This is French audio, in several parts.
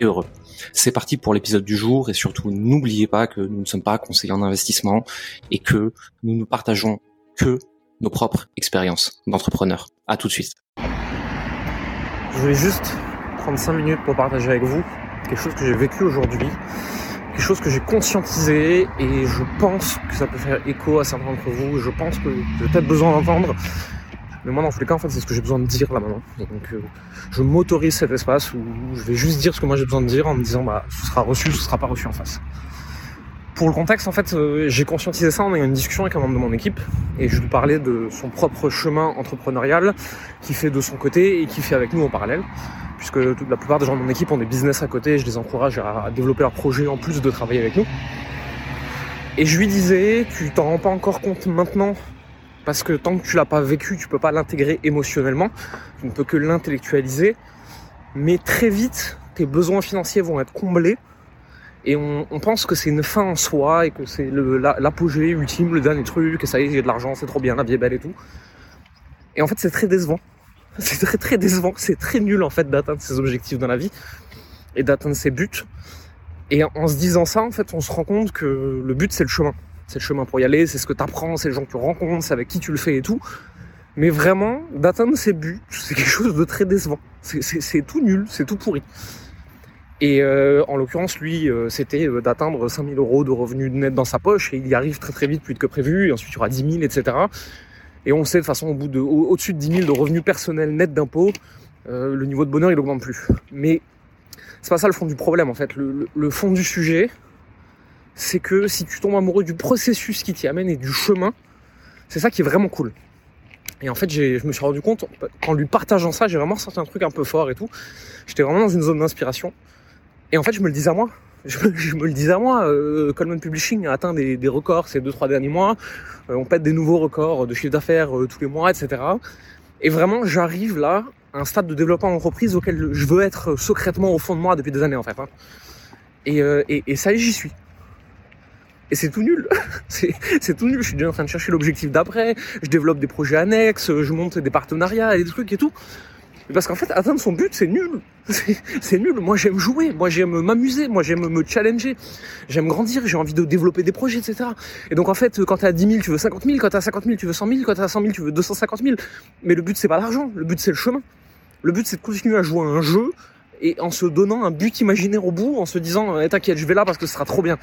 heureux. C'est parti pour l'épisode du jour et surtout n'oubliez pas que nous ne sommes pas conseillers en investissement et que nous ne partageons que nos propres expériences d'entrepreneurs. À tout de suite. Je voulais juste prendre 5 minutes pour partager avec vous quelque chose que j'ai vécu aujourd'hui, quelque chose que j'ai conscientisé et je pense que ça peut faire écho à certains d'entre vous. Je pense que j'ai peut-être besoin d'entendre mais moi, dans tous les cas, en fait, c'est ce que j'ai besoin de dire là maintenant. Donc, euh, je m'autorise cet espace où je vais juste dire ce que moi j'ai besoin de dire en me disant, bah, ce sera reçu, ce sera pas reçu en face. Pour le contexte, en fait, euh, j'ai conscientisé ça en ayant une discussion avec un membre de mon équipe et je lui parlais de son propre chemin entrepreneurial qu'il fait de son côté et qu'il fait avec nous en parallèle. Puisque la plupart des gens de mon équipe ont des business à côté et je les encourage à développer leur projet en plus de travailler avec nous. Et je lui disais, tu t'en rends pas encore compte maintenant parce que tant que tu l'as pas vécu, tu peux pas l'intégrer émotionnellement, tu ne peux que l'intellectualiser. Mais très vite, tes besoins financiers vont être comblés et on, pense que c'est une fin en soi et que c'est l'apogée ultime, le dernier truc, et ça y est, j'ai de l'argent, c'est trop bien, la vie est belle et tout. Et en fait, c'est très décevant. C'est très très décevant, c'est très nul en fait d'atteindre ses objectifs dans la vie et d'atteindre ses buts. Et en se disant ça, en fait, on se rend compte que le but, c'est le chemin c'est le chemin pour y aller, c'est ce que tu apprends, c'est les gens que tu rencontres, c'est avec qui tu le fais et tout. Mais vraiment, d'atteindre ses buts, c'est quelque chose de très décevant. C'est tout nul, c'est tout pourri. Et euh, en l'occurrence, lui, euh, c'était euh, d'atteindre 5000 euros de revenus net dans sa poche, et il y arrive très très vite, plus que prévu, et ensuite il y aura 10 000, etc. Et on sait de façon, au bout de, au-dessus de 10 000 de revenus personnels nets d'impôts, le niveau de bonheur il augmente plus. Mais c'est pas ça le fond du problème en fait. le fond du sujet, c'est que si tu tombes amoureux du processus qui t'y amène et du chemin, c'est ça qui est vraiment cool. Et en fait, je me suis rendu compte, qu'en lui partageant ça, j'ai vraiment senti un truc un peu fort et tout. J'étais vraiment dans une zone d'inspiration. Et en fait, je me le disais à moi. Je me, le disais à moi. Euh, Coleman Publishing a atteint des, records ces deux, trois derniers mois. Euh, on pète des nouveaux records de chiffre d'affaires euh, tous les mois, etc. Et vraiment, j'arrive là à un stade de développement d'entreprise auquel je veux être secrètement au fond de moi depuis des années, en fait. Hein. Et, et, et ça y est, j'y suis. Et c'est tout nul. c'est tout nul. Je suis déjà en train de chercher l'objectif d'après. Je développe des projets annexes. Je monte des partenariats et des trucs et tout. Parce qu'en fait, atteindre son but, c'est nul. C'est nul. Moi, j'aime jouer. Moi, j'aime m'amuser. Moi, j'aime me challenger. J'aime grandir. J'ai envie de développer des projets, etc. Et donc, en fait, quand t'es à 10 000, tu veux 50 000. Quand t'es à 50 000, tu veux 100 000. Quand t'es à 100 000, tu veux 250 000. Mais le but, c'est pas l'argent. Le but, c'est le chemin. Le but, c'est de continuer à jouer à un jeu et en se donnant un but imaginaire au bout, en se disant, eh, t'inquiète, je vais là parce que ce sera trop bien.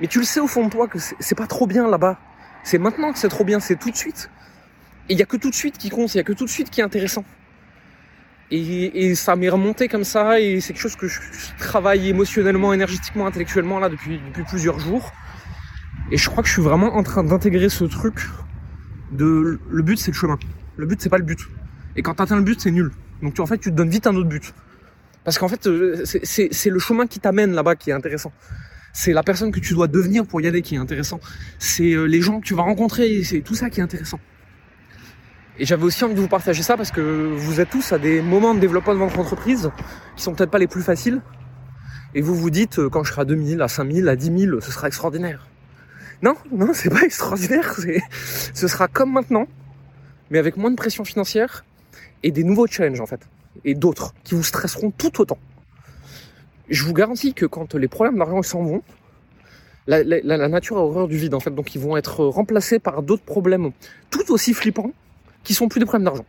Mais tu le sais au fond de toi que c'est pas trop bien là-bas. C'est maintenant que c'est trop bien, c'est tout de suite. Et il y a que tout de suite qui compte, il y a que tout de suite qui est intéressant. Et, ça m'est remonté comme ça, et c'est quelque chose que je travaille émotionnellement, énergétiquement, intellectuellement là depuis, depuis plusieurs jours. Et je crois que je suis vraiment en train d'intégrer ce truc de le but c'est le chemin. Le but c'est pas le but. Et quand t'atteins le but c'est nul. Donc tu, en fait tu te donnes vite un autre but. Parce qu'en fait euh, c'est le chemin qui t'amène là-bas qui est intéressant c'est la personne que tu dois devenir pour y aller qui est intéressant. C'est euh, les gens que tu vas rencontrer, c'est tout ça qui est intéressant. Et j'avais aussi envie de vous partager ça parce que vous êtes tous à des moments de développement de votre entreprise qui sont peut-être pas les plus faciles. Et vous vous dites, euh, quand je serai à 2000, à 5000, à 10 000, ce sera extraordinaire. Non, non, c'est pas extraordinaire. Ce sera comme maintenant, mais avec moins de pression financière et des nouveaux challenges en fait. Et d'autres qui vous stresseront tout autant je vous garantis que quand les problèmes d'argent s'en vont, la, nature a horreur du vide en fait, donc ils vont être remplacés par d'autres problèmes tout aussi flippants qui sont plus des problèmes d'argent.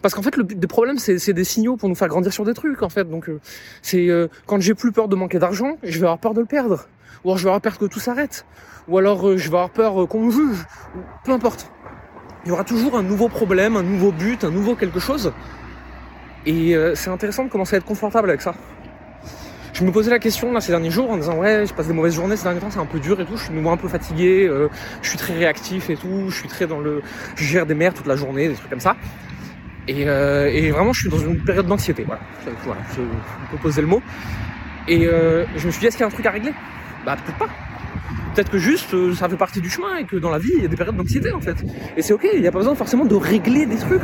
Parce qu'en fait, le but des problèmes, c'est des signaux pour nous faire grandir sur des trucs, en fait. Donc, euh, c'est euh, quand j'ai plus peur de manquer d'argent, je vais avoir peur de le perdre. Ou alors je vais avoir peur que tout s'arrête. Ou alors euh, je vais avoir peur qu'on me juge. Peu importe. Il y aura toujours un nouveau problème, un nouveau but, un nouveau quelque chose. Et c'est intéressant de commencer à être confortable avec ça je me posais la question là ces derniers jours en disant ouais je passe des mauvaises journées ces derniers temps c'est un peu dur et tout je suis un peu fatigué euh, je suis très réactif et tout je suis très dans le je gère des mers toute la journée des trucs comme ça. Et, euh, et vraiment je suis dans une période d'anxiété voilà. Voilà je, on peut poser le mot. Et euh, je me suis dit est-ce qu'il y a un truc à régler? Bah peut-être pas. Peut-être que juste euh, ça fait partie du chemin et que dans la vie il y a des périodes d'anxiété en fait. Et c'est ok, il n'y a pas besoin forcément de régler des trucs.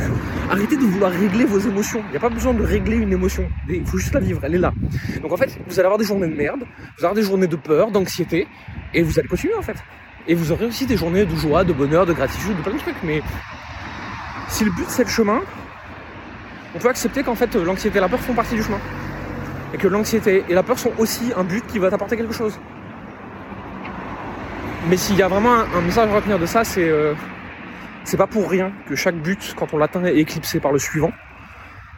Arrêtez de vouloir régler vos émotions. Il n'y a pas besoin de régler une émotion. Il faut juste la vivre, elle est là. Donc en fait, vous allez avoir des journées de merde, vous allez avoir des journées de peur, d'anxiété, et vous allez continuer en fait. Et vous aurez aussi des journées de joie, de bonheur, de gratitude, de plein de trucs. Mais si le but c'est le chemin, on peut accepter qu'en fait l'anxiété et la peur font partie du chemin. Et que l'anxiété et la peur sont aussi un but qui va t'apporter quelque chose. Mais s'il y a vraiment un, message à retenir de ça, c'est euh, c'est pas pour rien que chaque but, quand on l'atteint, est éclipsé par le suivant.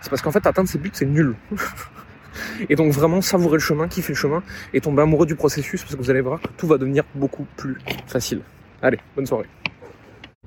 C'est parce qu'en fait, atteindre ces buts, c'est nul. et donc vraiment savourer le chemin, kiffer le chemin, et tomber amoureux du processus, parce que vous allez voir tout va devenir beaucoup plus facile. Allez, bonne soirée.